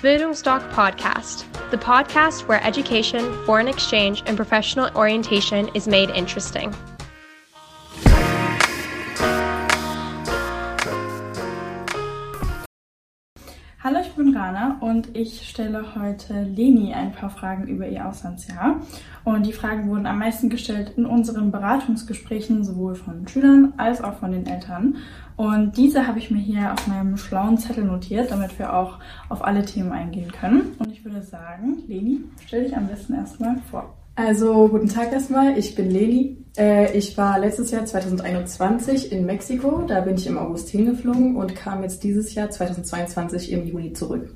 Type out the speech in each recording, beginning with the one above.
Bildungsdoc Podcast, the podcast where education, foreign exchange, and professional orientation is made interesting. Rana und ich stelle heute Leni ein paar Fragen über ihr Auslandsjahr. Und die Fragen wurden am meisten gestellt in unseren Beratungsgesprächen, sowohl von Schülern als auch von den Eltern. Und diese habe ich mir hier auf meinem schlauen Zettel notiert, damit wir auch auf alle Themen eingehen können. Und ich würde sagen, Leni, stell dich am besten erstmal vor. Also guten Tag erstmal, ich bin Leni. Äh, ich war letztes Jahr 2021 in Mexiko, da bin ich im August hingeflogen und kam jetzt dieses Jahr 2022 im Juni zurück.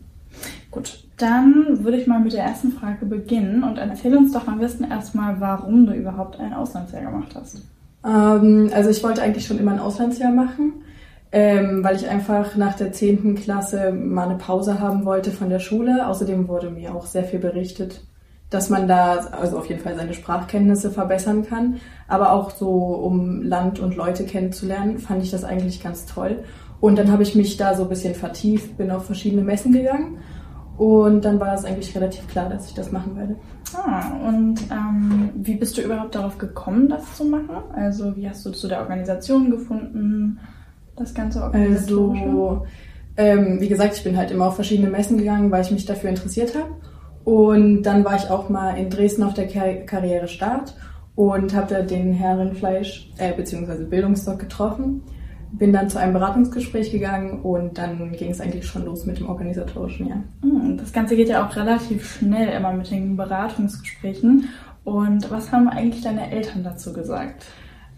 Gut, dann würde ich mal mit der ersten Frage beginnen und erzähl uns doch am besten erstmal, warum du überhaupt ein Auslandsjahr gemacht hast. Ähm, also ich wollte eigentlich schon immer ein Auslandsjahr machen, ähm, weil ich einfach nach der 10. Klasse mal eine Pause haben wollte von der Schule. Außerdem wurde mir auch sehr viel berichtet dass man da also auf jeden Fall seine Sprachkenntnisse verbessern kann. Aber auch so, um Land und Leute kennenzulernen, fand ich das eigentlich ganz toll. Und dann habe ich mich da so ein bisschen vertieft, bin auf verschiedene Messen gegangen. Und dann war es eigentlich relativ klar, dass ich das machen werde. Ah, und ähm, wie bist du überhaupt darauf gekommen, das zu machen? Also wie hast du zu der Organisation gefunden, das ganze Organisatorische? Also, ähm, wie gesagt, ich bin halt immer auf verschiedene Messen gegangen, weil ich mich dafür interessiert habe. Und dann war ich auch mal in Dresden auf der Kar Karriere Start und habe da den Herren Fleisch äh, bzw. Bildungsdoc getroffen. Bin dann zu einem Beratungsgespräch gegangen und dann ging es eigentlich schon los mit dem organisatorischen Jahr. Hm, das Ganze geht ja auch relativ schnell immer mit den Beratungsgesprächen. Und was haben eigentlich deine Eltern dazu gesagt?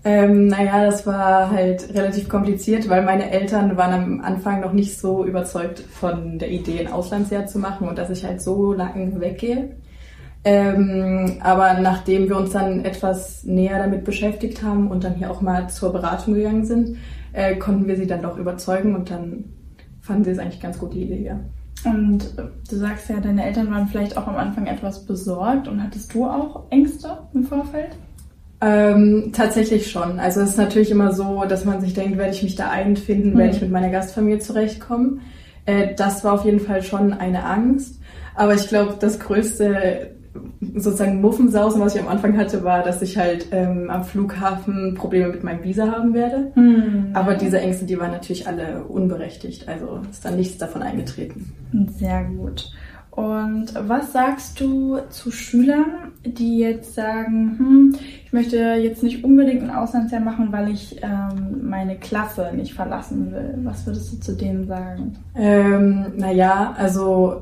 Ähm, naja, das war halt relativ kompliziert, weil meine Eltern waren am Anfang noch nicht so überzeugt von der Idee, ein Auslandsjahr zu machen und dass ich halt so lange weggehe. Ähm, aber nachdem wir uns dann etwas näher damit beschäftigt haben und dann hier auch mal zur Beratung gegangen sind, äh, konnten wir sie dann doch überzeugen und dann fanden sie es eigentlich ganz gut, die Idee, ja. Und du sagst ja, deine Eltern waren vielleicht auch am Anfang etwas besorgt und hattest du auch Ängste im Vorfeld? Ähm, tatsächlich schon. Also es ist natürlich immer so, dass man sich denkt, werde ich mich da einfinden, mhm. werde ich mit meiner Gastfamilie zurechtkommen. Äh, das war auf jeden Fall schon eine Angst. Aber ich glaube, das größte sozusagen Muffensausen, was ich am Anfang hatte, war, dass ich halt ähm, am Flughafen Probleme mit meinem Visa haben werde. Mhm. Aber diese Ängste, die waren natürlich alle unberechtigt. Also ist dann nichts davon eingetreten. Sehr gut. Und was sagst du zu Schülern, die jetzt sagen, hm, ich möchte jetzt nicht unbedingt ein Auslandsjahr machen, weil ich ähm, meine Klasse nicht verlassen will? Was würdest du zu denen sagen? Ähm, naja, also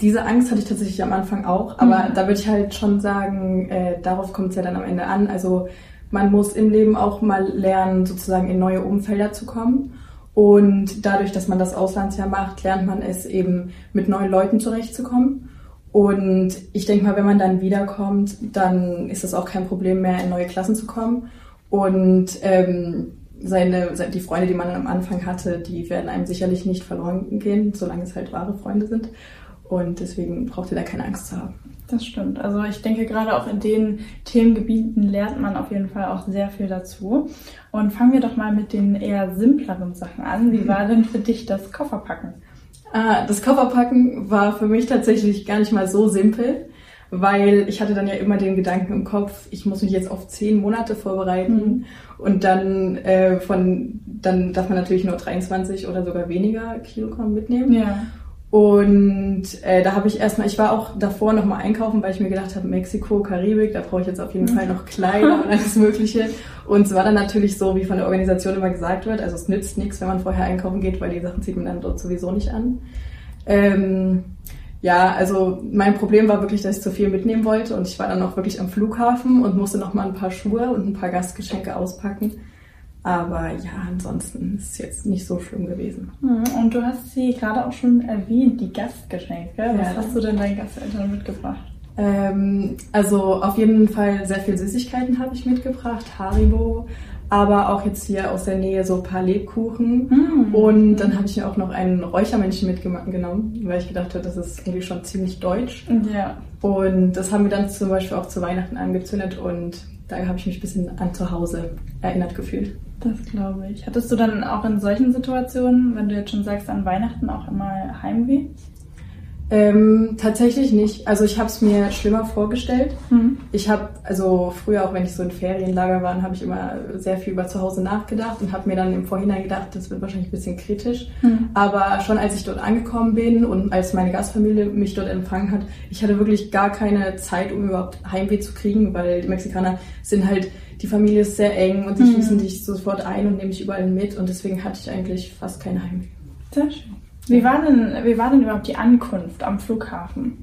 diese Angst hatte ich tatsächlich am Anfang auch, aber mhm. da würde ich halt schon sagen, äh, darauf kommt es ja dann am Ende an. Also man muss im Leben auch mal lernen, sozusagen in neue Umfelder zu kommen. Und dadurch, dass man das Auslandsjahr macht, lernt man es eben mit neuen Leuten zurechtzukommen. Und ich denke mal, wenn man dann wiederkommt, dann ist es auch kein Problem mehr, in neue Klassen zu kommen. Und ähm, seine, die Freunde, die man am Anfang hatte, die werden einem sicherlich nicht verloren gehen, solange es halt wahre Freunde sind. Und deswegen braucht ihr da keine Angst zu haben. Das stimmt. Also ich denke, gerade auch in den Themengebieten lernt man auf jeden Fall auch sehr viel dazu. Und fangen wir doch mal mit den eher simpleren Sachen an. Wie war denn für dich das Kofferpacken? Ah, das Kofferpacken war für mich tatsächlich gar nicht mal so simpel, weil ich hatte dann ja immer den Gedanken im Kopf, ich muss mich jetzt auf zehn Monate vorbereiten mhm. und dann äh, von dann darf man natürlich nur 23 oder sogar weniger Kilogramm mitnehmen. Ja. Und äh, da habe ich erstmal, ich war auch davor nochmal einkaufen, weil ich mir gedacht habe, Mexiko, Karibik, da brauche ich jetzt auf jeden Fall noch Kleider und alles Mögliche. Und es war dann natürlich so, wie von der Organisation immer gesagt wird, also es nützt nichts, wenn man vorher einkaufen geht, weil die Sachen zieht man dann dort sowieso nicht an. Ähm, ja, also mein Problem war wirklich, dass ich zu viel mitnehmen wollte und ich war dann auch wirklich am Flughafen und musste nochmal ein paar Schuhe und ein paar Gastgeschenke auspacken. Aber ja, ansonsten ist es jetzt nicht so schlimm gewesen. Hm, und du hast sie gerade auch schon erwähnt, die Gastgeschenke. Was ja. hast du denn deinen Gasteltern mitgebracht? Ähm, also auf jeden Fall sehr viel Süßigkeiten habe ich mitgebracht, Haribo, aber auch jetzt hier aus der Nähe so ein paar Lebkuchen. Mm. Und dann habe ich mir auch noch einen Räuchermännchen mitgenommen, weil ich gedacht habe, das ist irgendwie schon ziemlich deutsch. Ja. Und das haben wir dann zum Beispiel auch zu Weihnachten angezündet und da habe ich mich ein bisschen an zu Hause erinnert gefühlt. Das glaube ich. Hattest du dann auch in solchen Situationen, wenn du jetzt schon sagst, an Weihnachten auch immer Heimweh? Ähm, tatsächlich nicht. Also ich habe es mir schlimmer vorgestellt. Mhm. Ich habe, also früher auch wenn ich so in Ferienlager war, habe ich immer sehr viel über zu Hause nachgedacht und habe mir dann im Vorhinein gedacht, das wird wahrscheinlich ein bisschen kritisch. Mhm. Aber schon als ich dort angekommen bin und als meine Gastfamilie mich dort empfangen hat, ich hatte wirklich gar keine Zeit, um überhaupt Heimweh zu kriegen, weil die Mexikaner sind halt, die Familie ist sehr eng und sie Mhm. schließen dich sofort ein und nehmen dich überall mit und deswegen hatte ich eigentlich fast keine Heimweh. Sehr schön. Wie war denn, wie war denn überhaupt die Ankunft am Flughafen?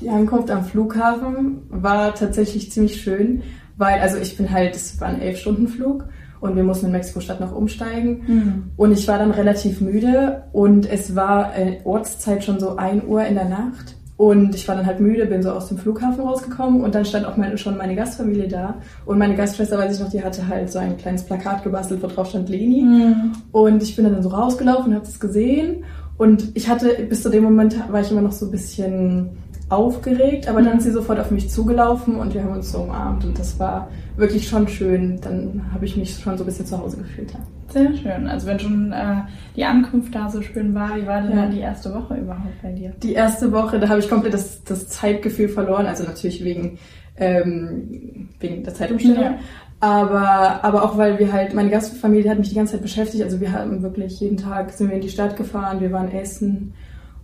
Die Ankunft am Flughafen war tatsächlich ziemlich schön, weil, also ich bin halt, es war ein Elf-Stunden-Flug und wir mussten in Mexiko-Stadt noch umsteigen. Mhm. Und ich war dann relativ müde und es war äh, Ortszeit schon so 1 Uhr in der Nacht. Und ich war dann halt müde, bin so aus dem Flughafen rausgekommen und dann stand auch meine, schon meine Gastfamilie da. Und meine Gastschwester, weiß ich noch, die hatte halt so ein kleines Plakat gebastelt, wo drauf stand Leni. Mhm. Und ich bin dann so rausgelaufen und habe das gesehen. Und ich hatte, bis zu dem Moment war ich immer noch so ein bisschen aufgeregt, aber dann ist sie sofort auf mich zugelaufen und wir haben uns so umarmt und das war wirklich schon schön. Dann habe ich mich schon so ein bisschen zu Hause gefühlt. Ja. Sehr schön. Also wenn schon äh, die Ankunft da so schön war, wie war denn Ja. dann die erste Woche überhaupt bei dir? Die erste Woche, da habe ich komplett das, das Zeitgefühl verloren, also natürlich wegen, ähm, wegen der Zeitumstellung. Ja. Aber, aber auch weil wir halt, meine Gastfamilie hat mich die ganze Zeit beschäftigt. Also wir haben wirklich jeden Tag sind wir in die Stadt gefahren, wir waren essen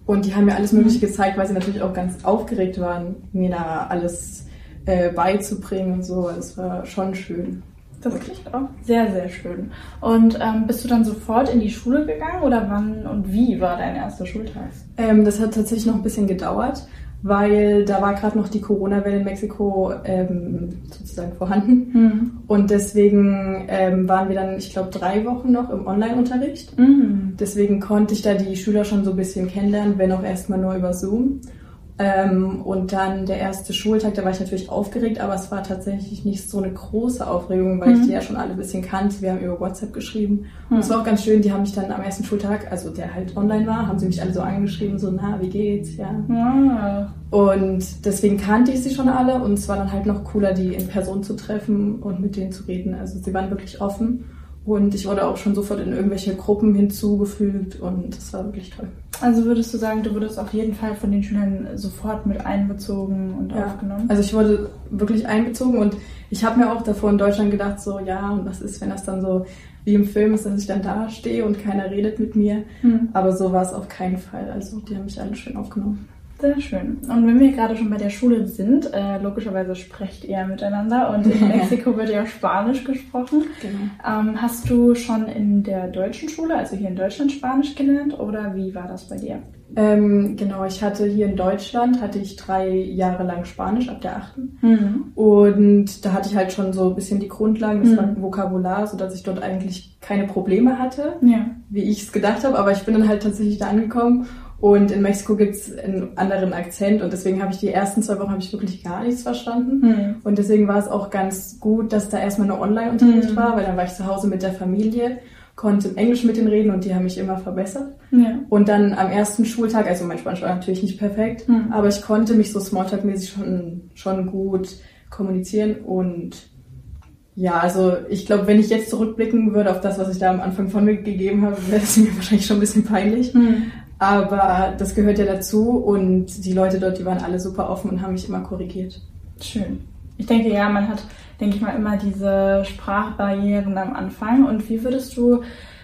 und die haben mir alles Mögliche gezeigt, weil sie natürlich auch ganz aufgeregt waren, mir da alles äh, beizubringen und so. Das war schon schön. Das klingt auch sehr, sehr schön. Und ähm, bist du dann sofort in die Schule gegangen oder wann und wie war dein erster Schultag? Ähm, das hat tatsächlich noch ein bisschen gedauert, weil da war gerade noch die Corona-Welle in Mexiko ähm, sozusagen vorhanden. Mhm. Und deswegen ähm, waren wir dann, ich glaube, drei Wochen noch im Online-Unterricht. Mhm. Deswegen konnte ich da die Schüler schon so ein bisschen kennenlernen, wenn auch erstmal nur über Zoom. Ähm, und dann der erste Schultag, da war ich natürlich aufgeregt, aber es war tatsächlich nicht so eine große Aufregung, weil ich Mhm. die ja schon alle ein bisschen kannte. Wir haben über WhatsApp geschrieben. Mhm. Und es war auch ganz schön, die haben mich dann am ersten Schultag, also der halt online war, haben sie mich alle so angeschrieben, so, na, wie geht's, ja. Ja. Und deswegen kannte ich sie schon alle und es war dann halt noch cooler, die in Person zu treffen und mit denen zu reden. Also sie waren wirklich offen und ich wurde auch schon sofort in irgendwelche Gruppen hinzugefügt und das war wirklich toll. Also würdest du sagen, du wurdest auf jeden Fall von den Schülern sofort mit einbezogen und Ja. aufgenommen? Also ich wurde wirklich einbezogen und ich habe mir auch davor in Deutschland gedacht, so ja, und was ist, wenn das dann so wie im Film ist, dass ich dann da stehe und keiner redet mit mir. Mhm. Aber so war es auf keinen Fall. Also die haben mich alle schön aufgenommen. Sehr schön. Und wenn wir gerade schon bei der Schule sind, äh, logischerweise sprecht ihr miteinander und in Mexiko wird ja Spanisch gesprochen. Genau. Ähm, hast du schon in der deutschen Schule, also hier in Deutschland, Spanisch gelernt oder wie war das bei dir? Ähm, genau, ich hatte hier in Deutschland, hatte ich drei Jahre lang Spanisch ab der achten. Mhm. Und da hatte ich halt schon so ein bisschen die Grundlagen, das Mhm. Vokabular, sodass ich dort eigentlich keine Probleme hatte, Ja. wie ich es gedacht habe. Aber ich bin dann halt tatsächlich da angekommen und in Mexiko gibt es einen anderen Akzent und deswegen habe ich die ersten zwei Wochen habe ich wirklich gar nichts verstanden. Mhm. Und deswegen war es auch ganz gut, dass da erstmal nur Online-Unterricht Mhm. war, weil dann war ich zu Hause mit der Familie, konnte im Englisch mit denen reden und die haben mich immer verbessert. Ja. Und dann am ersten Schultag, also mein Spanisch war natürlich nicht perfekt, Mhm. aber ich konnte mich so Smalltalk-mäßig schon, schon gut kommunizieren und ja, also ich glaube, wenn ich jetzt zurückblicken würde auf das, was ich da am Anfang von mir gegeben habe, wäre es mir wahrscheinlich schon ein bisschen peinlich. Mhm. Aber das gehört ja dazu und die Leute dort, die waren alle super offen und haben mich immer korrigiert. Schön. Ich denke, ja, man hat, denke ich mal, immer diese Sprachbarrieren am Anfang. Und wie würdest du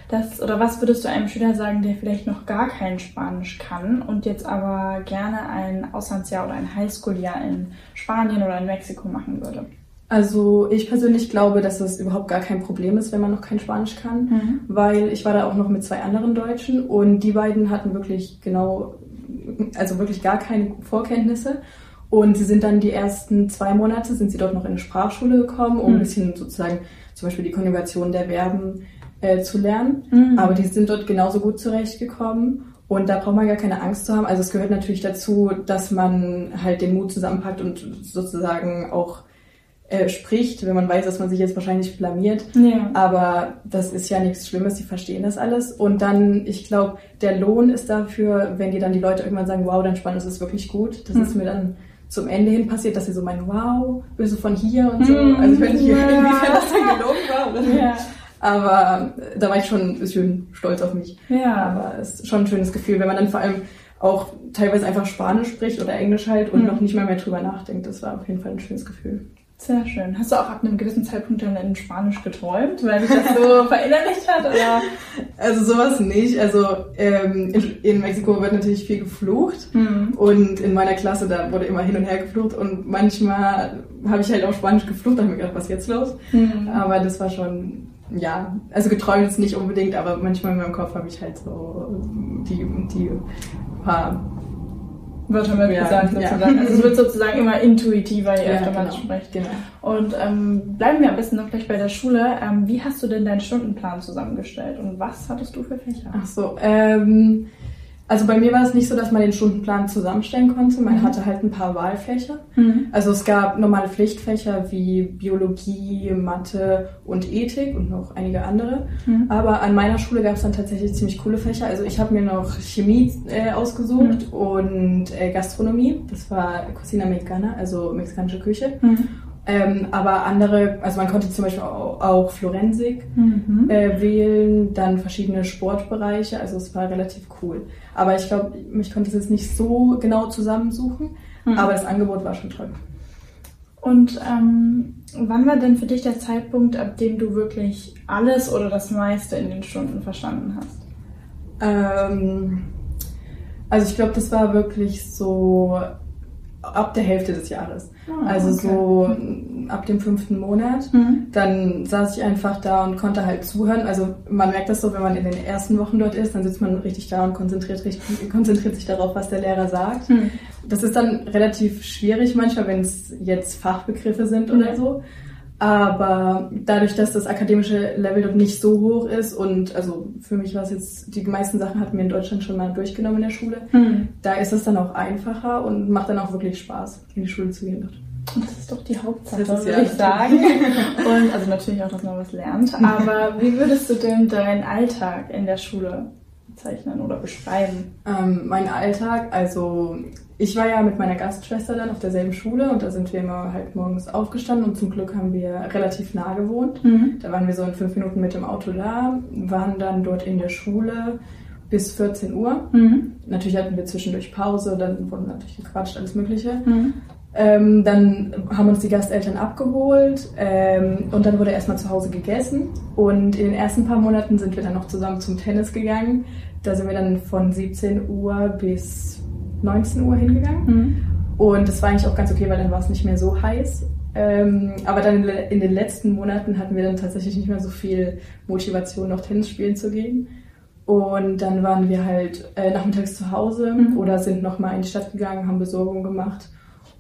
das, oder was würdest du einem Schüler sagen, der vielleicht noch gar kein Spanisch kann und jetzt aber gerne ein Auslandsjahr oder ein Highschool-Jahr in Spanien oder in Mexiko machen würde? Also ich persönlich glaube, dass das überhaupt gar kein Problem ist, wenn man noch kein Spanisch kann, weil ich war da auch noch mit zwei anderen Deutschen und die beiden hatten wirklich genau, also wirklich gar keine Vorkenntnisse. Und sie sind dann die ersten zwei Monate, sind sie dort noch in eine Sprachschule gekommen, um Mhm. ein bisschen sozusagen zum Beispiel die Konjugation der Verben äh, zu lernen. Mhm. Aber die sind dort genauso gut zurechtgekommen. Und da braucht man gar keine Angst zu haben. Also es gehört natürlich dazu, dass man halt den Mut zusammenpackt und sozusagen auch äh, spricht, wenn man weiß, dass man sich jetzt wahrscheinlich blamiert. Ja. Aber das ist ja nichts Schlimmes, die verstehen das alles. Und dann, ich glaube, der Lohn ist dafür, wenn dir dann die Leute irgendwann sagen, wow, dein Spanisch ist wirklich gut. Das Hm. ist mir dann zum Ende hin passiert, dass sie so meinen, wow, bist du von hier und so. Hm, Also ich weiß nicht, ja. inwiefern das dann gelogen war. Oder? Ja. Aber äh, da war ich schon ein bisschen stolz auf mich. Ja. Aber es ist schon ein schönes Gefühl, wenn man dann vor allem auch teilweise einfach Spanisch spricht oder Englisch halt und Mhm. noch nicht mal mehr drüber nachdenkt. Das war auf jeden Fall ein schönes Gefühl. Sehr schön. Hast du auch ab einem gewissen Zeitpunkt dann in Spanisch geträumt, weil dich das so verinnerlicht hat? Oder? Also sowas nicht. Also ähm, in, in Mexiko wird natürlich viel geflucht Hm. und in meiner Klasse da wurde immer hin und her geflucht und manchmal habe ich halt auch Spanisch geflucht, da habe ich mir gedacht, was ist jetzt los? Hm. Aber das war schon, ja, also geträumt jetzt nicht unbedingt, aber manchmal in meinem Kopf habe ich halt so die, die paar, Wird schon mal Ja, gesagt ja. sozusagen. Also es wird sozusagen immer intuitiver, je Ja, öfter man genau. spricht. genau. Und ähm, bleiben wir am besten noch gleich bei der Schule. Ähm, wie hast du denn deinen Stundenplan zusammengestellt und was hattest du für Fächer? Ach so, ähm, also bei mir war es nicht so, dass man den Stundenplan zusammenstellen konnte. Man Mhm. hatte halt ein paar Wahlfächer. Mhm. Also es gab normale Pflichtfächer wie Biologie, Mathe und Ethik und noch einige andere. Mhm. Aber an meiner Schule gab es dann tatsächlich ziemlich coole Fächer. Also ich habe mir noch Chemie äh, ausgesucht und äh, Gastronomie. Das war Cocina Mexicana, also mexikanische Küche. Ähm, aber andere, also man konnte zum Beispiel auch, auch Florensik Mhm. äh, wählen, dann verschiedene Sportbereiche. Also es war relativ cool. Aber ich glaube, ich konnte es jetzt nicht so genau zusammensuchen. Mhm. Aber das Angebot war schon toll. Und ähm, wann war denn für dich der Zeitpunkt, ab dem du wirklich alles oder das meiste in den Stunden verstanden hast? Ähm, also ich glaube, das war wirklich so ab der Hälfte des Jahres. Ah, also okay. so ab dem fünften Monat. Mhm. Dann saß ich einfach da und konnte halt zuhören. Also man merkt das so, wenn man in den ersten Wochen dort ist, dann sitzt man richtig da und konzentriert, richtig, konzentriert sich darauf, was der Lehrer sagt. Mhm. Das ist dann relativ schwierig manchmal, wenn es jetzt Fachbegriffe sind oder Ja. so. Aber dadurch, dass das akademische Level dort nicht so hoch ist und also für mich war es jetzt, die meisten Sachen hatten wir in Deutschland schon mal durchgenommen in der Schule, Mhm. da ist es dann auch einfacher und macht dann auch wirklich Spaß, in die Schule zu gehen dort. Das ist doch die Hauptsache, Das ist würde ja- ich sagen. Und also natürlich auch, dass man was lernt. Aber wie würdest du denn deinen Alltag in der Schule bezeichnen oder beschreiben? Ähm, mein Alltag, also ich war ja mit meiner Gastschwester dann auf derselben Schule und da sind wir immer halt morgens aufgestanden und zum Glück haben wir relativ nah gewohnt. Mhm. Da waren wir so in fünf Minuten mit dem Auto da, waren dann dort in der Schule bis 14 Uhr. Mhm. Natürlich hatten wir zwischendurch Pause, dann wurden natürlich gequatscht, alles Mögliche. Mhm. Ähm, dann haben uns die Gasteltern abgeholt ähm, und dann wurde erstmal zu Hause gegessen. Und in den ersten paar Monaten sind wir dann noch zusammen zum Tennis gegangen. Da sind wir dann von 17 Uhr bis 19 Uhr hingegangen. Mhm. Und das war eigentlich auch ganz okay, weil dann war es nicht mehr so heiß. Ähm, aber dann in, den letzten Monaten hatten wir dann tatsächlich nicht mehr so viel Motivation, noch Tennis spielen zu gehen. Und dann waren wir halt äh, nachmittags zu Hause Mhm. oder sind nochmal in die Stadt gegangen, haben Besorgung gemacht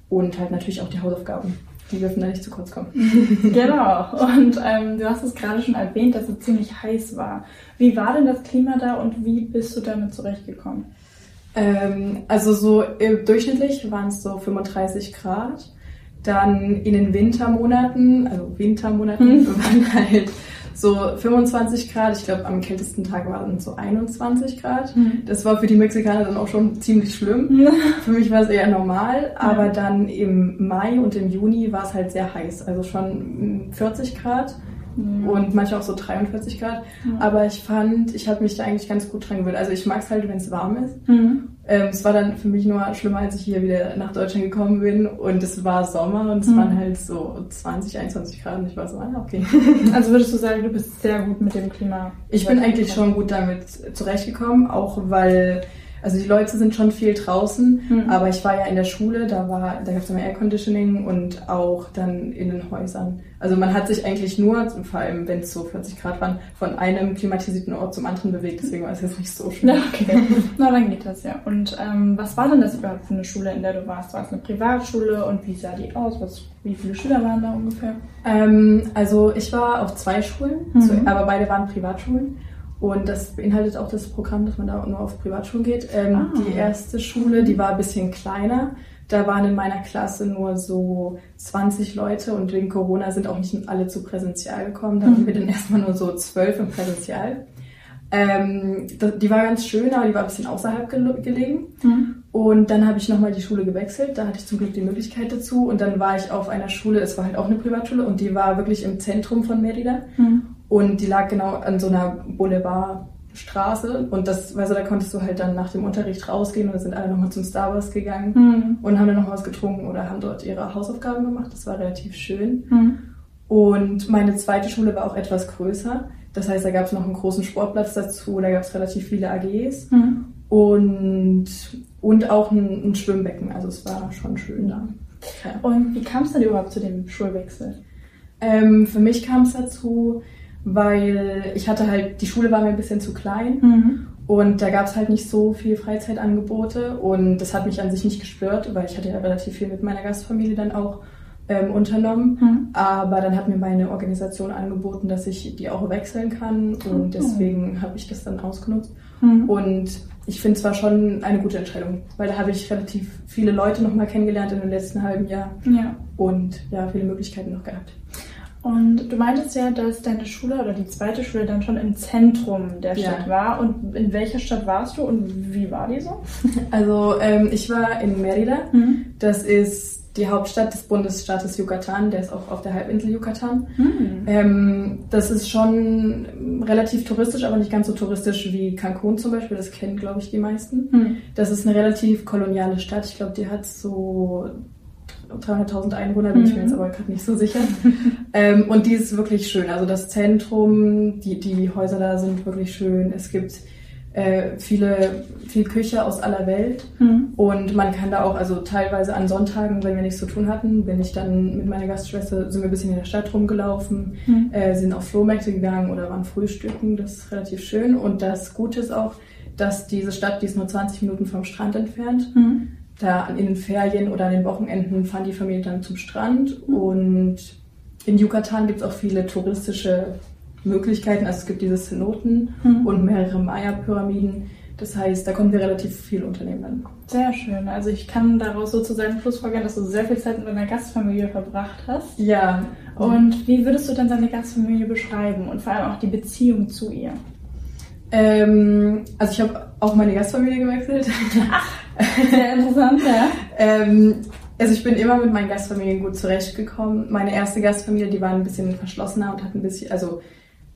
und halt natürlich auch die Hausaufgaben. Die dürfen da nicht zu kurz kommen. Genau. Und ähm, du hast es gerade schon erwähnt, dass es ziemlich heiß war. Wie war denn das Klima da und wie bist du damit zurechtgekommen? Ähm, also so äh, durchschnittlich waren es so 35 Grad. Dann in den Wintermonaten, also Wintermonaten, Mhm. waren halt so 25 Grad. Ich glaube, am kältesten Tag waren so 21 Grad. Mhm. Das war für die Mexikaner dann auch schon ziemlich schlimm. Für mich war es eher normal, aber dann im Mai und im Juni war es halt sehr heiß. Also schon mm, 40 Grad und manchmal auch so 43 Grad. Ja. Aber ich fand, ich habe mich da eigentlich ganz gut dran gewöhnt. Also ich mag es halt, wenn es warm ist. Mhm. Ähm, es war dann für mich nur schlimmer, als ich hier wieder nach Deutschland gekommen bin und es war Sommer und es Mhm. waren halt so 20, 21 Grad und ich war so, ah, okay. Also würdest du sagen, du bist sehr gut mit dem Klima? Ich bin eigentlich schon gut damit zurechtgekommen, auch weil, also die Leute sind schon viel draußen, Mhm. aber ich war ja in der Schule, da war, da gab es immer Air Conditioning und auch dann in den Häusern. Also man hat sich eigentlich nur, vor allem wenn es so 40 Grad waren, von einem klimatisierten Ort zum anderen bewegt, deswegen war es jetzt nicht so. Ja, okay. Na, dann geht das ja. Und ähm, was war denn das überhaupt für eine Schule, in der du warst? War es eine Privatschule und wie sah die aus? Was, wie viele Schüler waren da ungefähr? Ähm, also ich war auf zwei Schulen, Mhm. zu, aber beide waren Privatschulen. Und das beinhaltet auch das Programm, dass man da nur auf Privatschulen geht. Ähm, Ah. Die erste Schule, die war ein bisschen kleiner. Da waren in meiner Klasse nur so 20 Leute und wegen Corona sind auch nicht alle zu Präsenzial gekommen. Da Mhm. waren wir dann erstmal nur so zwölf im Präsenzial. Ähm, die war ganz schön, aber die war ein bisschen außerhalb gel gelegen. Mhm. Und dann habe ich nochmal die Schule gewechselt. Da hatte ich zum Glück die Möglichkeit dazu. Und dann war ich auf einer Schule, es war halt auch eine Privatschule und die war wirklich im Zentrum von Merida. Mhm. Und die lag genau an so einer Straße und das, also da konntest du halt dann nach dem Unterricht rausgehen und dann sind alle nochmal zum Starbucks gegangen Mhm. und haben dann noch was getrunken oder haben dort ihre Hausaufgaben gemacht. Das war relativ schön. Mhm. Und meine zweite Schule war auch etwas größer. Das heißt, da gab es noch einen großen Sportplatz dazu, da gab es relativ viele AGs Mhm. und, und auch ein, ein Schwimmbecken. Also es war schon schön da. Ja. Und wie kam es denn überhaupt zu dem Schulwechsel? Ähm, für mich kam es dazu, weil ich hatte halt, die Schule war mir ein bisschen zu klein Mhm. und da gab es halt nicht so viel Freizeitangebote und das hat mich an sich nicht gestört, weil ich hatte ja relativ viel mit meiner Gastfamilie dann auch ähm, unternommen. Mhm. Aber dann hat mir meine Organisation angeboten, dass ich die auch wechseln kann und Oh. deswegen habe ich das dann ausgenutzt. Mhm. Und ich finde zwar schon eine gute Entscheidung, weil da habe ich relativ viele Leute nochmal kennengelernt in dem letzten halben Jahr Ja. und ja, viele Möglichkeiten noch gehabt. Und du meintest ja, dass deine Schule oder die zweite Schule dann schon im Zentrum der Ja. Stadt war. Und in welcher Stadt warst du und wie war die so? Also ähm, ich war in Mérida, Mhm. das ist die Hauptstadt des Bundesstaates Yucatan, der ist auch auf der Halbinsel Yucatan. Mhm. Ähm, das ist schon relativ touristisch, aber nicht ganz so touristisch wie Cancun zum Beispiel. Das kennen, glaube ich, die meisten. Mhm. Das ist eine relativ koloniale Stadt. Ich glaube, die hat so 300.000 Einwohner, bin ich mir Mhm. jetzt aber gerade nicht so sicher. ähm, und die ist wirklich schön. Also das Zentrum, die, die Häuser da sind wirklich schön. Es gibt äh, viele, viel Küche aus aller Welt. Mhm. Und man kann da auch, also teilweise an Sonntagen, wenn wir nichts zu tun hatten, bin ich dann mit meiner Gastschwester, sind wir ein bisschen in der Stadt rumgelaufen, Mhm. äh, sind auf Flohmärkte gegangen oder waren frühstücken. Das ist relativ schön. Und das Gute ist auch, dass diese Stadt, die ist nur 20 Minuten vom Strand entfernt. Mhm. Da in den Ferien oder an den Wochenenden fahren die Familie dann zum Strand. Und in Yucatan gibt es auch viele touristische Möglichkeiten. Also es gibt diese Cenoten Mhm. und mehrere Maya-Pyramiden. Das heißt, da konnten wir relativ viel unternehmen dann. Sehr schön. Also ich kann daraus sozusagen schlussfolgern, dass du sehr viel Zeit mit deiner Gastfamilie verbracht hast. Ja, Und wie würdest du dann deine Gastfamilie beschreiben und vor allem auch die Beziehung zu ihr? Ähm, also ich habe auch meine Gastfamilie gewechselt. Sehr interessant, ja. ähm, also ich bin immer mit meinen Gastfamilien gut zurechtgekommen. Meine erste Gastfamilie, die war ein bisschen verschlossener und hat ein bisschen, also,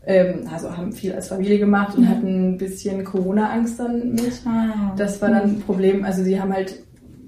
ähm, also haben viel als Familie gemacht und Mhm. hatten ein bisschen Corona-Angst dann mit. Ah. Das war dann ein Problem. Also sie haben halt,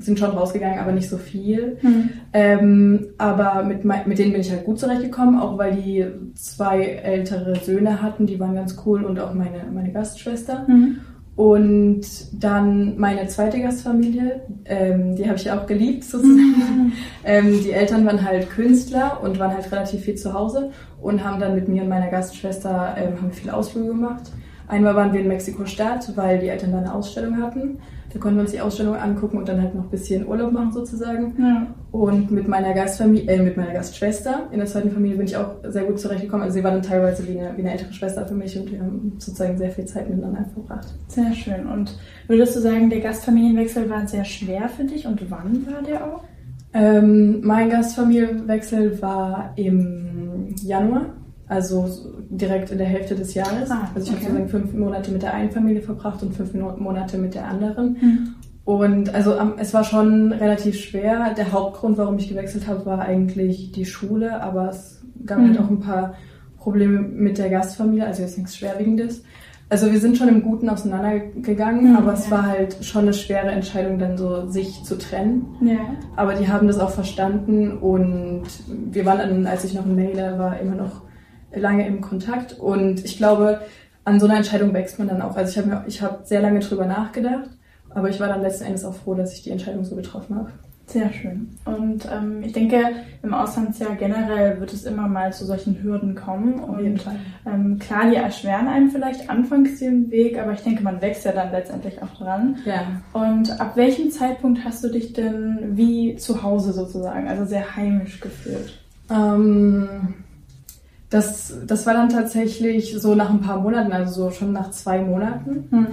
sind schon rausgegangen, aber nicht so viel. Mhm. Ähm, aber mit, mit denen bin ich halt gut zurechtgekommen, auch weil die zwei ältere Söhne hatten, die waren ganz cool und auch meine, meine Gastschwester. Mhm. Und dann meine zweite Gastfamilie, ähm, die habe ich auch geliebt sozusagen. Mhm. Ähm, die Eltern waren halt Künstler und waren halt relativ viel zu Hause und haben dann mit mir und meiner Gastschwester ähm, haben wir viele Ausflüge gemacht. Einmal waren wir in Mexiko-Stadt, weil die Eltern da eine Ausstellung hatten. Da konnten wir uns die Ausstellung angucken und dann halt noch ein bisschen Urlaub machen sozusagen. Ja. Und mit meiner Gastfamilie, äh, mit meiner Gastschwester in der zweiten Familie bin ich auch sehr gut zurechtgekommen. Also sie war dann teilweise wie eine, wie eine ältere Schwester für mich und wir haben sozusagen sehr viel Zeit miteinander verbracht. Sehr schön. Und würdest du sagen, der Gastfamilienwechsel war sehr schwer für dich und wann war der auch? Ähm, mein Gastfamilienwechsel war im Januar, also so direkt in der Hälfte des Jahres. Ah, also ich okay. habe sozusagen fünf Monate mit der einen Familie verbracht und fünf Monate mit der anderen. Mhm. Und also es war schon relativ schwer. Der Hauptgrund, warum ich gewechselt habe, war eigentlich die Schule, aber es gab Mhm. halt auch ein paar Probleme mit der Gastfamilie, also jetzt nichts Schwerwiegendes. Also wir sind schon im Guten auseinandergegangen, Mhm, aber es ja. war halt schon eine schwere Entscheidung, dann so sich zu trennen. Ja. Aber die haben das auch verstanden und wir waren dann, als ich noch in Mailer war, immer noch lange im Kontakt. Und ich glaube, an so einer Entscheidung wächst man dann auch. Also ich habe mir- ich habe sehr lange drüber nachgedacht, aber ich war dann letzten Endes auch froh, dass ich die Entscheidung so getroffen habe. Sehr schön. Und ähm, ich denke, im Auslandsjahr generell wird es immer mal zu solchen Hürden kommen. Und Fall. ähm, klar, die erschweren einem vielleicht anfangs den Weg, aber ich denke, man wächst ja dann letztendlich auch dran. Ja. Und ab welchem Zeitpunkt hast du dich denn wie zu Hause sozusagen, also sehr heimisch gefühlt? Ähm, das, das war dann tatsächlich so nach ein paar Monaten, also so schon nach zwei Monaten. Hm.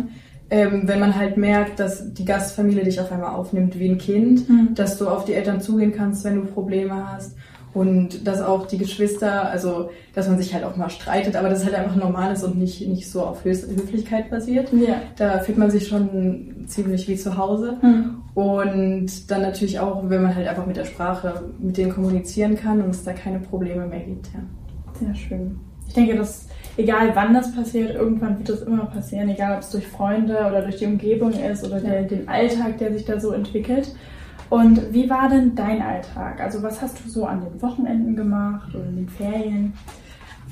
Ähm, wenn man halt merkt, dass die Gastfamilie dich auf einmal aufnimmt wie ein Kind, Mhm. dass du auf die Eltern zugehen kannst, wenn du Probleme hast und dass auch die Geschwister, also dass man sich halt auch mal streitet, aber das halt einfach normal ist und nicht, nicht so auf Höflichkeit basiert. Ja. Da fühlt man sich schon ziemlich wie zu Hause. Hm. Und dann natürlich auch, wenn man halt einfach mit der Sprache mit denen kommunizieren kann und es da keine Probleme mehr gibt. Ja. Sehr schön. ich denke, dass egal wann das passiert, irgendwann wird das immer passieren, egal ob es durch Freunde oder durch die Umgebung ist oder der, den Alltag, der sich da so entwickelt. Und wie war denn dein Alltag? Also was hast du so an den Wochenenden gemacht oder in den Ferien?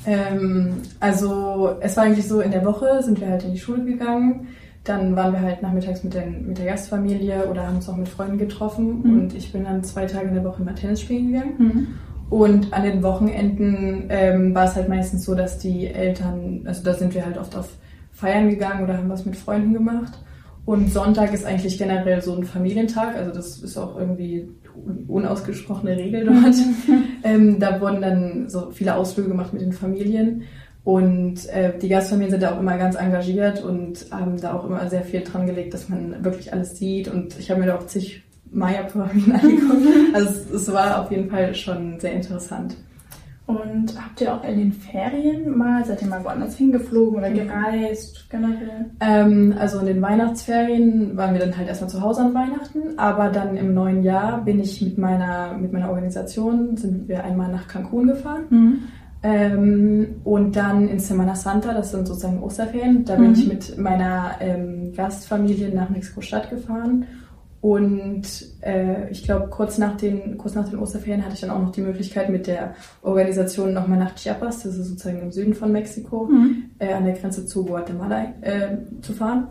Ähm, also es war eigentlich so, in der Woche sind wir halt in die Schule gegangen. Dann waren wir halt nachmittags mit, den, mit der Gastfamilie oder haben uns auch mit Freunden getroffen. Mhm. Und ich bin dann zwei Tage in der Woche mal Tennis spielen gegangen. Mhm. Und an den Wochenenden ähm, war es halt meistens so, dass die Eltern, also da sind wir halt oft auf Feiern gegangen oder haben was mit Freunden gemacht. Und Sonntag ist eigentlich generell so ein Familientag, also das ist auch irgendwie unausgesprochene Regel dort. ähm, da wurden dann so viele Ausflüge gemacht mit den Familien. Und äh, die Gastfamilien sind da auch immer ganz engagiert und haben da auch immer sehr viel dran gelegt, dass man wirklich alles sieht. Und ich habe mir da auch zig Maya-Pyramiden angeguckt. Also es, es war auf jeden Fall schon sehr interessant. Und habt ihr auch in den Ferien mal, seid ihr mal woanders hingeflogen oder gereist generell? Ähm, also in den Weihnachtsferien waren wir dann halt erstmal zu Hause an Weihnachten, aber dann im neuen Jahr bin ich mit meiner, mit meiner Organisation, sind wir einmal nach Cancun gefahren. Mhm. Ähm, und dann in Semana Santa, das sind sozusagen Osterferien, da bin mhm. ich mit meiner ähm, Gastfamilie nach Mexiko-Stadt gefahren und äh, ich glaube, kurz, nach den, kurz nach den Osterferien hatte ich dann auch noch die Möglichkeit, mit der Organisation nochmal nach Chiapas, das ist sozusagen im Süden von Mexiko, mhm. äh, an der Grenze zu Guatemala äh, zu fahren.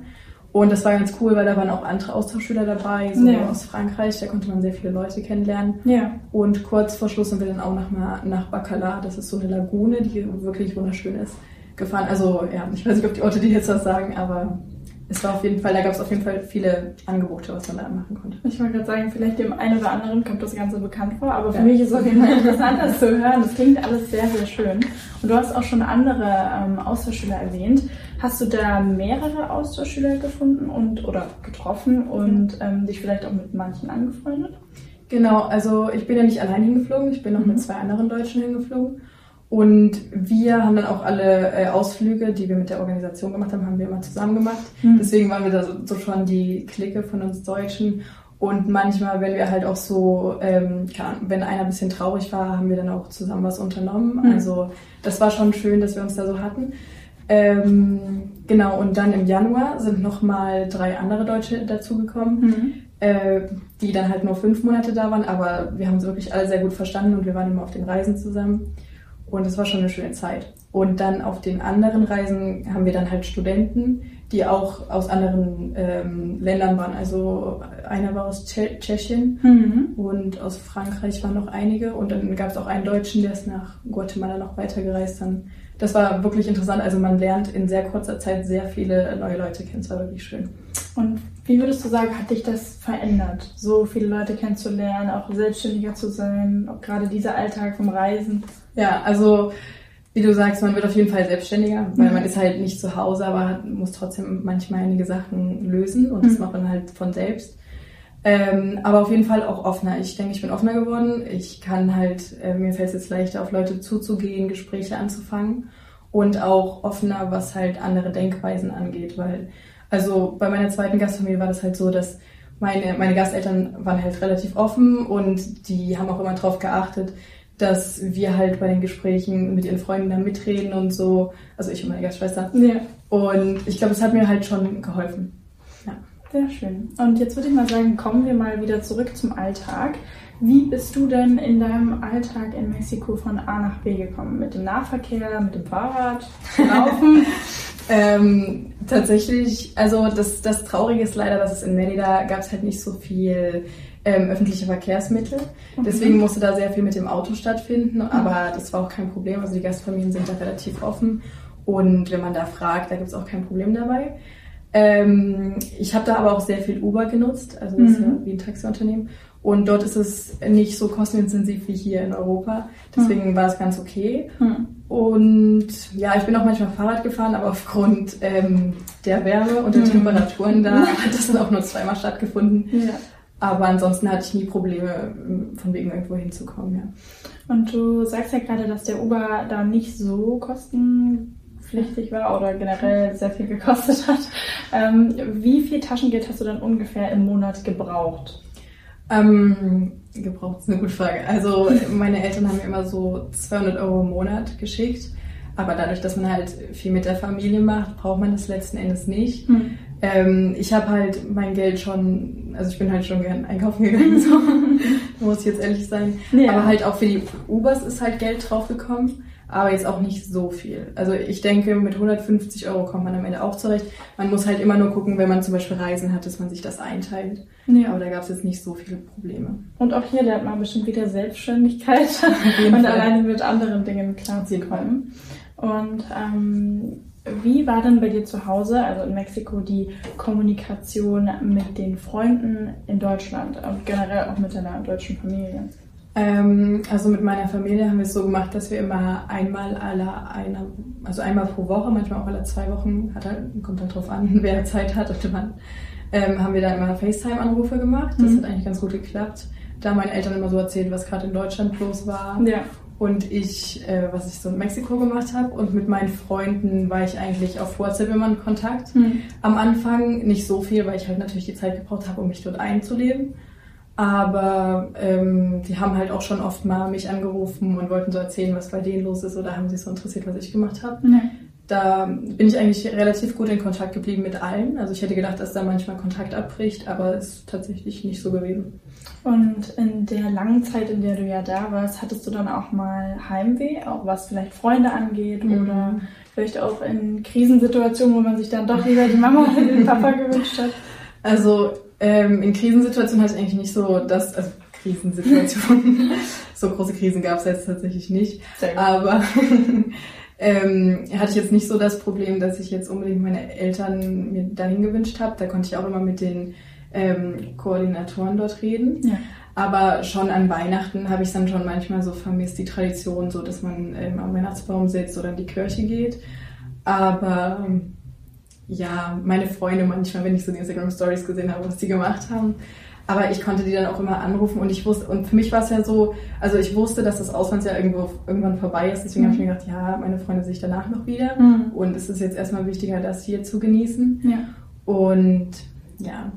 Und das war ganz cool, weil da waren auch andere Austauschschüler dabei, so ja. aus Frankreich. Da konnte man sehr viele Leute kennenlernen. Ja. Und kurz vor Schluss sind wir dann auch nach, nach Bacalar, das ist so eine Lagune, die wirklich wunderschön ist, gefahren. Also ja, ich weiß nicht, ob die Orte dir jetzt was sagen, aber es war auf jeden Fall, da gab es auf jeden Fall viele Angebote, was man da machen konnte. Ich wollte gerade sagen, vielleicht dem einen oder anderen kommt das Ganze bekannt vor, aber für ja. mich ist es auf jeden Fall interessant, das zu hören. Das klingt alles sehr, sehr schön. Und du hast auch schon andere ähm, Austauschschüler erwähnt. Hast du da mehrere Austauschschüler gefunden und oder getroffen und ähm, dich vielleicht auch mit manchen angefreundet? Genau, also ich bin ja nicht allein hingeflogen, ich bin noch mhm. mit zwei anderen Deutschen hingeflogen. Und wir haben dann auch alle äh, Ausflüge, die wir mit der Organisation gemacht haben, haben wir immer zusammen gemacht. Mhm. Deswegen waren wir da so, so, schon die Clique von uns Deutschen. Und manchmal, wenn wir halt auch so, ähm, wenn einer ein bisschen traurig war, haben wir dann auch zusammen was unternommen. Mhm. Also das war schon schön, dass wir uns da so hatten. Ähm, genau, und dann im Januar sind nochmal drei andere Deutsche dazugekommen, mhm. äh, die dann halt nur fünf Monate da waren, aber wir haben sie wirklich alle sehr gut verstanden und wir waren immer auf den Reisen zusammen. Und es war schon eine schöne Zeit. Und dann auf den anderen Reisen haben wir dann halt Studenten, die auch aus anderen ähm, Ländern waren. Also einer war aus Tsche Tschechien mhm. und aus Frankreich waren noch einige. Und dann gab es auch einen Deutschen, der ist nach Guatemala noch weitergereist. Dann. Das war wirklich interessant. Also man lernt in sehr kurzer Zeit sehr viele neue Leute kennen. Es war wirklich schön. Und wie würdest du sagen, hat dich das verändert, so viele Leute kennenzulernen, auch selbstständiger zu sein, auch gerade dieser Alltag vom Reisen? Ja, also wie du sagst, man wird auf jeden Fall selbstständiger, weil mhm. man ist halt nicht zu Hause, aber muss trotzdem manchmal einige Sachen lösen und mhm. das macht man halt von selbst. Ähm, aber auf jeden Fall auch offener. Ich denke, ich bin offener geworden. Ich kann halt, äh, mir fällt es jetzt leichter, auf Leute zuzugehen, Gespräche anzufangen und auch offener, was halt andere Denkweisen angeht, weil also bei meiner zweiten Gastfamilie war das halt so, dass meine, meine Gasteltern waren halt relativ offen und die haben auch immer darauf geachtet, dass wir halt bei den Gesprächen mit ihren Freunden da mitreden und so. Also ich und meine Gastschwester. Ja. Und ich glaube, es hat mir halt schon geholfen. Sehr schön. Und jetzt würde ich mal sagen, kommen wir mal wieder zurück zum Alltag. Wie bist du denn in deinem Alltag in Mexiko von A nach B gekommen? Mit dem Nahverkehr, mit dem Fahrrad, Laufen? ähm, tatsächlich, also das, das Traurige ist leider, dass es in Merida gab es halt nicht so viel ähm, öffentliche Verkehrsmittel. Mhm. Deswegen musste da sehr viel mit dem Auto stattfinden, mhm. aber das war auch kein Problem. Also die Gastfamilien sind da relativ offen und wenn man da fragt, da gibt es auch kein Problem dabei. Ähm, ich habe da aber auch sehr viel Uber genutzt, also das mhm. ist ja wie ein Taxiunternehmen. Und dort ist es nicht so kostenintensiv wie hier in Europa. Deswegen mhm. war es ganz okay. Mhm. Und ja, ich bin auch manchmal Fahrrad gefahren, aber aufgrund ähm, der Wärme und der mhm. Temperaturen da hat das dann auch nur zweimal stattgefunden. Ja. Aber ansonsten hatte ich nie Probleme, von wegen irgendwo hinzukommen, ja. Und du sagst ja gerade, dass der Uber da nicht so kostenpflichtig war oder generell sehr viel gekostet hat. Ähm, wie viel Taschengeld hast du dann ungefähr im Monat gebraucht? Ähm, gebraucht ist eine gute Frage. Also meine Eltern haben mir immer so 200 Euro im Monat geschickt. Aber dadurch, dass man halt viel mit der Familie macht, braucht man das letzten Endes nicht. Mhm. Ähm, ich habe halt mein Geld schon, also ich bin halt schon gern einkaufen gegangen, so muss ich jetzt ehrlich sein. Ja. Aber halt auch für die Ubers ist halt Geld draufgekommen aber jetzt auch nicht so viel. Also ich denke, mit 150 Euro kommt man am Ende auch zurecht. Man muss halt immer nur gucken, wenn man zum Beispiel Reisen hat, dass man sich das einteilt. Ja. Aber da gab es jetzt nicht so viele Probleme. Und auch hier lernt man bestimmt wieder Selbstständigkeit und Fall. alleine mit anderen Dingen klarzukommen. Und ähm, wie war denn bei dir zu Hause, also in Mexiko, die Kommunikation mit den Freunden in Deutschland und generell auch mit deiner deutschen Familie? Ähm, also mit meiner Familie haben wir es so gemacht, dass wir immer einmal alle einer, also einmal pro Woche, manchmal auch alle zwei Wochen, hat halt, kommt halt drauf an, wer Zeit hat und wann, ähm, haben wir da immer FaceTime-Anrufe gemacht. Das mhm. hat eigentlich ganz gut geklappt. Da meine Eltern immer so erzählt, was gerade in Deutschland los war. Ja. Und ich, äh, was ich so in Mexiko gemacht habe. Und mit meinen Freunden war ich eigentlich auf WhatsApp immer in Kontakt. Mhm. Am Anfang nicht so viel, weil ich halt natürlich die Zeit gebraucht habe, um mich dort einzuleben. Aber ähm, die haben halt auch schon oft mal mich angerufen und wollten so erzählen, was bei denen los ist oder haben sich so interessiert, was ich gemacht habe. Ja. Da bin ich eigentlich relativ gut in Kontakt geblieben mit allen. Also ich hätte gedacht, dass da manchmal Kontakt abbricht, aber es ist tatsächlich nicht so gewesen. Und in der langen Zeit, in der du ja da warst, hattest du dann auch mal Heimweh, auch was vielleicht Freunde angeht mhm. oder vielleicht auch in Krisensituationen, wo man sich dann doch lieber die Mama oder den Papa gewünscht hat? Also ähm, in Krisensituationen hatte ich eigentlich nicht so das, also Krisensituationen, so große Krisen gab es jetzt tatsächlich nicht. Aber ähm, hatte ich jetzt nicht so das Problem, dass ich jetzt unbedingt meine Eltern mir dahin gewünscht habe. Da konnte ich auch immer mit den ähm, Koordinatoren dort reden. Ja. Aber schon an Weihnachten habe ich dann schon manchmal so vermisst, die Tradition, so dass man ähm, am Weihnachtsbaum sitzt oder in die Kirche geht. Aber ähm, ja, meine Freunde manchmal, wenn ich so die Instagram Stories gesehen habe, was die gemacht haben. Aber ich konnte die dann auch immer anrufen und ich wusste, und für mich war es ja so, also ich wusste, dass das Auslandsjahr irgendwo irgendwann vorbei ist, deswegen mhm. habe ich mir gedacht, ja, meine Freunde sehe ich danach noch wieder. Mhm. Und es ist jetzt erstmal wichtiger, das hier zu genießen. Ja. Und ja.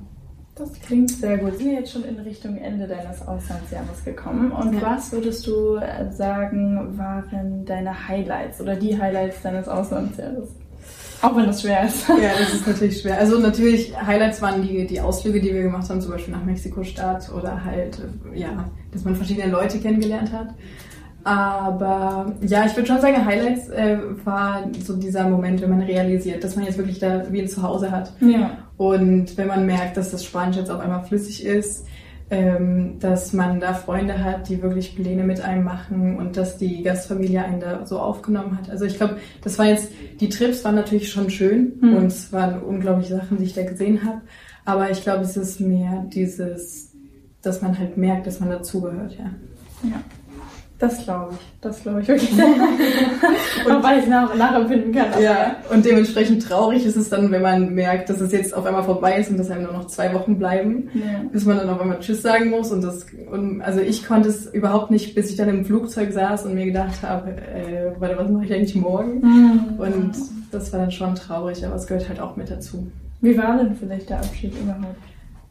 Das klingt sehr gut. Wir sind jetzt schon in Richtung Ende deines Auslandsjahres gekommen. Und ja. was würdest du sagen, waren deine Highlights oder die Highlights deines Auslandsjahres? Auch wenn das schwer ist. Ja, das ist natürlich schwer. Also natürlich, Highlights waren die, die Ausflüge, die wir gemacht haben, zum Beispiel nach Mexiko-Stadt oder halt, ja, dass man verschiedene Leute kennengelernt hat. Aber ja, ich würde schon sagen, Highlights äh, war so dieser Moment, wenn man realisiert, dass man jetzt wirklich da wie ein Zuhause hat. Ja. Und wenn man merkt, dass das Spanisch jetzt auf einmal flüssig ist, ähm, dass man da Freunde hat, die wirklich Pläne mit einem machen und dass die Gastfamilie einen da so aufgenommen hat. Also ich glaube, das war jetzt, die Trips waren natürlich schon schön mhm. und es waren unglaubliche Sachen, die ich da gesehen habe. Aber ich glaube, es ist mehr dieses, dass man halt merkt, dass man dazugehört, ja. Ja. Das glaube ich. Das glaube ich wirklich. und weil ich nach, nachempfinden kann. Ja, ja, und dementsprechend traurig ist es dann, wenn man merkt, dass es jetzt auf einmal vorbei ist und dass einem nur noch zwei Wochen bleiben, ja. bis man dann auf einmal Tschüss sagen muss. Und das, und, also ich konnte es überhaupt nicht, bis ich dann im Flugzeug saß und mir gedacht habe, äh, warte, was mache ich eigentlich morgen? Mhm. Und das war dann schon traurig, aber es gehört halt auch mit dazu. Wie war denn vielleicht der Abschied überhaupt?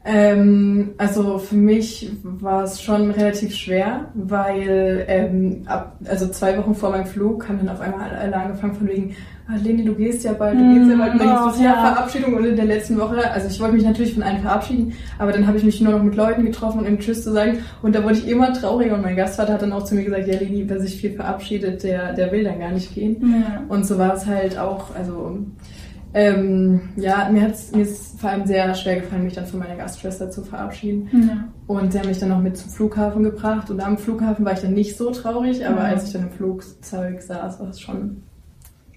Ähm, also für mich war es schon relativ schwer, weil ähm, ab, also zwei Wochen vor meinem Flug haben dann auf einmal alle angefangen von wegen, ah, Leni, du gehst ja bald, du mm, gehst ja bald, und dann oh, ja. Verabschiedung und in der letzten Woche, also ich wollte mich natürlich von allen verabschieden, aber dann habe ich mich nur noch mit Leuten getroffen, um ihm Tschüss zu sagen und da wurde ich immer trauriger und mein Gastvater hat dann auch zu mir gesagt, ja Leni, wer sich viel verabschiedet, der, der will dann gar nicht gehen. Ja. Und so war es halt auch, also ähm, ja, mir, hat's, mir ist vor allem sehr schwer gefallen, mich dann von meiner Gastschwester zu verabschieden. Ja. Und sie haben mich dann noch mit zum Flughafen gebracht. Und am Flughafen war ich dann nicht so traurig, aber ja. als ich dann im Flugzeug saß, war es schon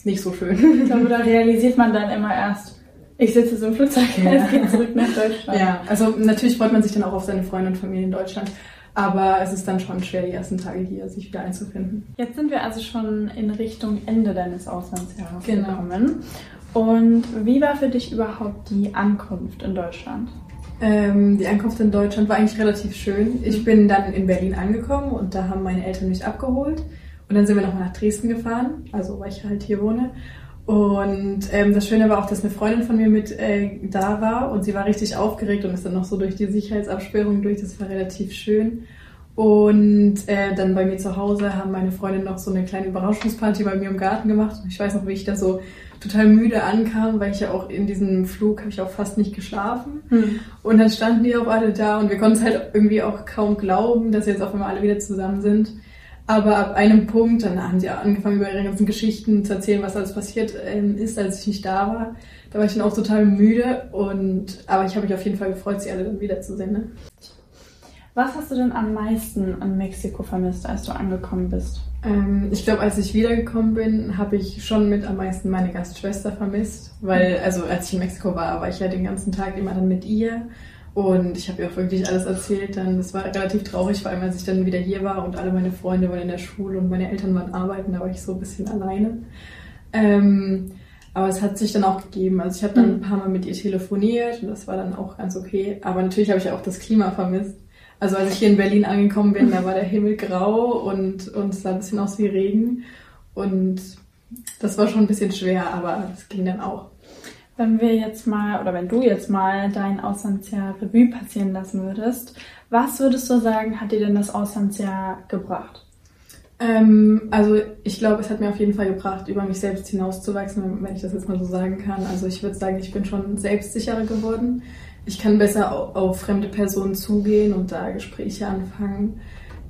nicht so schön. Ich glaube, da realisiert man dann immer erst, ich sitze so im Flugzeug, ja. es geht zurück nach Deutschland. Ja, also natürlich freut man sich dann auch auf seine Freunde und Familie in Deutschland. Aber es ist dann schon schwer, die ersten Tage hier sich wieder einzufinden. Jetzt sind wir also schon in Richtung Ende deines Auslandsjahres genau. gekommen. Und wie war für dich überhaupt die Ankunft in Deutschland? Ähm, die Ankunft in Deutschland war eigentlich relativ schön. Ich mhm. bin dann in Berlin angekommen und da haben meine Eltern mich abgeholt. Und dann sind wir nochmal nach Dresden gefahren, also weil ich halt hier wohne. Und ähm, das Schöne war auch, dass eine Freundin von mir mit äh, da war und sie war richtig aufgeregt und ist dann noch so durch die Sicherheitsabsperrung durch. Das war relativ schön. Und äh, dann bei mir zu Hause haben meine Freunde noch so eine kleine Überraschungsparty bei mir im Garten gemacht. Ich weiß noch, wie ich da so total müde ankam, weil ich ja auch in diesem Flug habe ich auch fast nicht geschlafen. Hm. Und dann standen die auch alle da und wir konnten es halt irgendwie auch kaum glauben, dass jetzt auf einmal alle wieder zusammen sind. Aber ab einem Punkt, dann haben sie angefangen, über ihre ganzen Geschichten zu erzählen, was alles passiert ähm, ist, als ich nicht da war. Da war ich dann auch total müde. Und, aber ich habe mich auf jeden Fall gefreut, sie alle dann wiederzusehen. Ne? Was hast du denn am meisten an Mexiko vermisst, als du angekommen bist? Ähm, ich glaube, als ich wiedergekommen bin, habe ich schon mit am meisten meine Gastschwester vermisst. Weil, also als ich in Mexiko war, war ich ja den ganzen Tag immer dann mit ihr. Und ich habe ihr auch wirklich alles erzählt. Dann, das war relativ traurig, vor allem als ich dann wieder hier war und alle meine Freunde waren in der Schule und meine Eltern waren arbeiten, da war ich so ein bisschen alleine. Ähm, aber es hat sich dann auch gegeben. Also ich habe dann ein paar Mal mit ihr telefoniert und das war dann auch ganz okay. Aber natürlich habe ich auch das Klima vermisst. Also als ich hier in Berlin angekommen bin, da war der Himmel grau und, und es sah ein bisschen aus wie Regen. Und das war schon ein bisschen schwer, aber es ging dann auch. Wenn wir jetzt mal, oder wenn du jetzt mal dein Auslandsjahr Revue passieren lassen würdest, was würdest du sagen, hat dir denn das Auslandsjahr gebracht? Ähm, also ich glaube, es hat mir auf jeden Fall gebracht, über mich selbst hinauszuwachsen, wenn ich das jetzt mal so sagen kann. Also ich würde sagen, ich bin schon selbstsicherer geworden. Ich kann besser auf, auf fremde Personen zugehen und da Gespräche anfangen.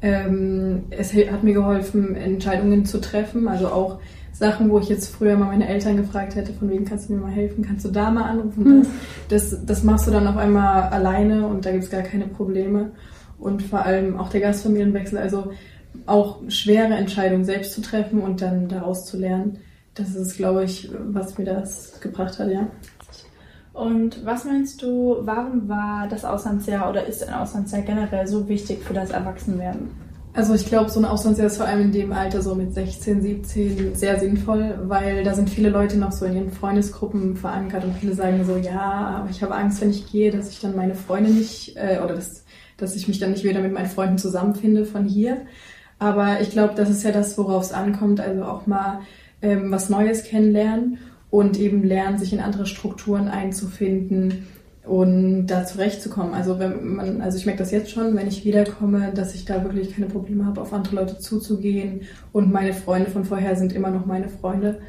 Ähm, es hat mir geholfen, Entscheidungen zu treffen, also auch Sachen, wo ich jetzt früher mal meine Eltern gefragt hätte, von wem kannst du mir mal helfen, kannst du da mal anrufen? Das, das, das machst du dann auf einmal alleine und da gibt es gar keine Probleme. Und vor allem auch der Gastfamilienwechsel, also auch schwere Entscheidungen selbst zu treffen und dann daraus zu lernen. Das ist, glaube ich, was mir das gebracht hat, ja. Und was meinst du, warum war das Auslandsjahr oder ist ein Auslandsjahr generell so wichtig für das Erwachsenwerden? Also ich glaube, so ein Auslandsjahr ist vor allem in dem Alter, so mit 16, 17, sehr sinnvoll, weil da sind viele Leute noch so in ihren Freundesgruppen verankert und viele sagen so, ja, aber ich habe Angst, wenn ich gehe, dass ich dann meine Freunde nicht, äh, oder dass, dass ich mich dann nicht wieder mit meinen Freunden zusammenfinde von hier. Aber ich glaube, das ist ja das, worauf es ankommt, also auch mal ähm, was Neues kennenlernen und eben lernen, sich in andere Strukturen einzufinden und da zurechtzukommen. Also wenn man, also ich merke das jetzt schon, wenn ich wiederkomme, dass ich da wirklich keine Probleme habe, auf andere Leute zuzugehen und meine Freunde von vorher sind immer noch meine Freunde.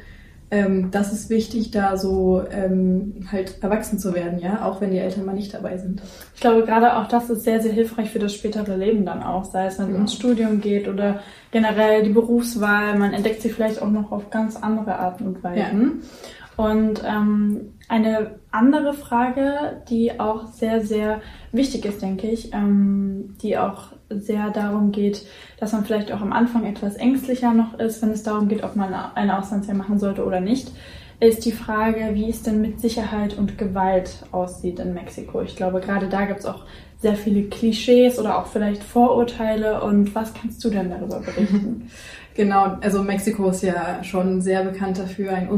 Ähm, das ist wichtig, da so ähm, halt erwachsen zu werden, ja, auch wenn die Eltern mal nicht dabei sind. Ich glaube, gerade auch das ist sehr, sehr hilfreich für das spätere Leben dann auch, sei es, wenn es ja. ins Studium geht oder generell die Berufswahl. Man entdeckt sie vielleicht auch noch auf ganz andere Arten und Weisen. Ja. Und ähm, eine andere Frage, die auch sehr, sehr wichtig ist, denke ich, ähm, die auch sehr darum geht, dass man vielleicht auch am Anfang etwas ängstlicher noch ist, wenn es darum geht, ob man eine Auslandsjahr machen sollte oder nicht, ist die Frage, wie es denn mit Sicherheit und Gewalt aussieht in Mexiko. Ich glaube, gerade da gibt es auch sehr viele Klischees oder auch vielleicht Vorurteile. Und was kannst du denn darüber berichten? Genau, also Mexiko ist ja schon sehr bekannt dafür, ein,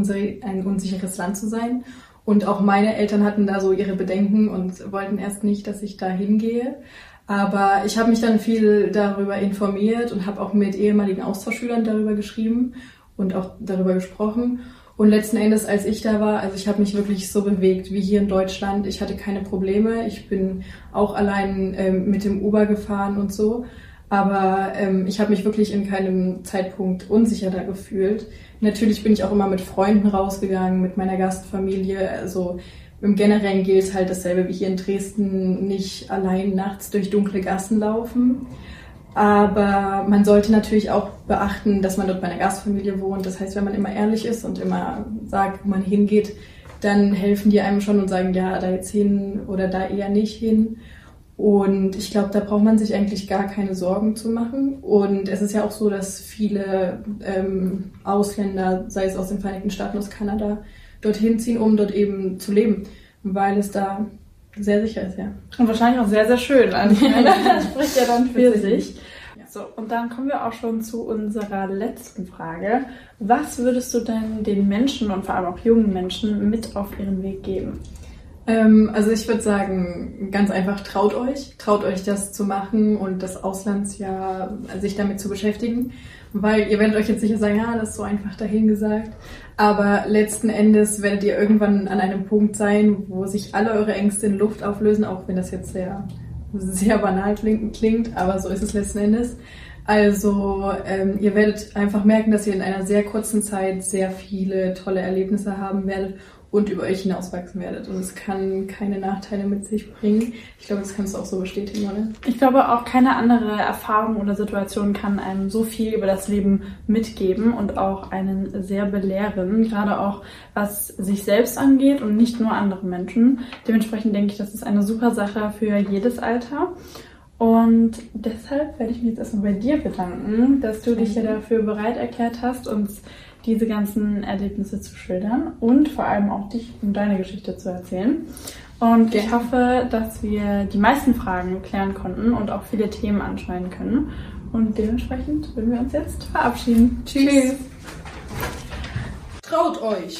ein unsicheres Land zu sein. Und auch meine Eltern hatten da so ihre Bedenken und wollten erst nicht, dass ich da hingehe. Aber ich habe mich dann viel darüber informiert und habe auch mit ehemaligen Austauschschülern darüber geschrieben und auch darüber gesprochen. Und letzten Endes, als ich da war, also ich habe mich wirklich so bewegt wie hier in Deutschland. Ich hatte keine Probleme. Ich bin auch allein ähm, mit dem Uber gefahren und so. Aber ähm, ich habe mich wirklich in keinem Zeitpunkt unsicher da gefühlt. Natürlich bin ich auch immer mit Freunden rausgegangen, mit meiner Gastfamilie. Also im Generellen gilt halt dasselbe wie hier in Dresden, nicht allein nachts durch dunkle Gassen laufen. Aber man sollte natürlich auch beachten, dass man dort bei einer Gastfamilie wohnt. Das heißt, wenn man immer ehrlich ist und immer sagt, wo man hingeht, dann helfen die einem schon und sagen, ja, da jetzt hin oder da eher nicht hin. Und ich glaube, da braucht man sich eigentlich gar keine Sorgen zu machen. Und es ist ja auch so, dass viele ähm, Ausländer, sei es aus den Vereinigten Staaten, aus Kanada, dorthin ziehen, um dort eben zu leben, weil es da sehr sicher ist, ja. Und wahrscheinlich auch sehr, sehr schön. Also, das spricht ja dann für sich. So, und dann kommen wir auch schon zu unserer letzten Frage. Was würdest du denn den Menschen und vor allem auch jungen Menschen mit auf ihren Weg geben? Ähm, also ich würde sagen, ganz einfach, traut euch. Traut euch das zu machen und das Auslandsjahr, sich damit zu beschäftigen. Weil ihr werdet euch jetzt sicher sagen, ja, das ist so einfach dahingesagt. Aber letzten Endes werdet ihr irgendwann an einem Punkt sein, wo sich alle eure Ängste in Luft auflösen, auch wenn das jetzt sehr sehr banal klingt, aber so ist es letzten Endes. Also ähm, ihr werdet einfach merken, dass ihr in einer sehr kurzen Zeit sehr viele tolle Erlebnisse haben werdet und über euch hinauswachsen werdet. Und es kann keine Nachteile mit sich bringen. Ich glaube, das kannst du auch so bestätigen, oder? Ich glaube, auch keine andere Erfahrung oder Situation kann einem so viel über das Leben mitgeben und auch einen sehr belehren, gerade auch was sich selbst angeht und nicht nur andere Menschen. Dementsprechend denke ich, das ist eine super Sache für jedes Alter. Und deshalb werde ich mich jetzt erstmal bei dir bedanken, dass du dich ja dafür bereit erklärt hast, uns diese ganzen Erlebnisse zu schildern und vor allem auch dich und deine Geschichte zu erzählen. Und ich hoffe, dass wir die meisten Fragen klären konnten und auch viele Themen anschneiden können. Und dementsprechend würden wir uns jetzt verabschieden. Tschüss. Tschüss. Traut euch!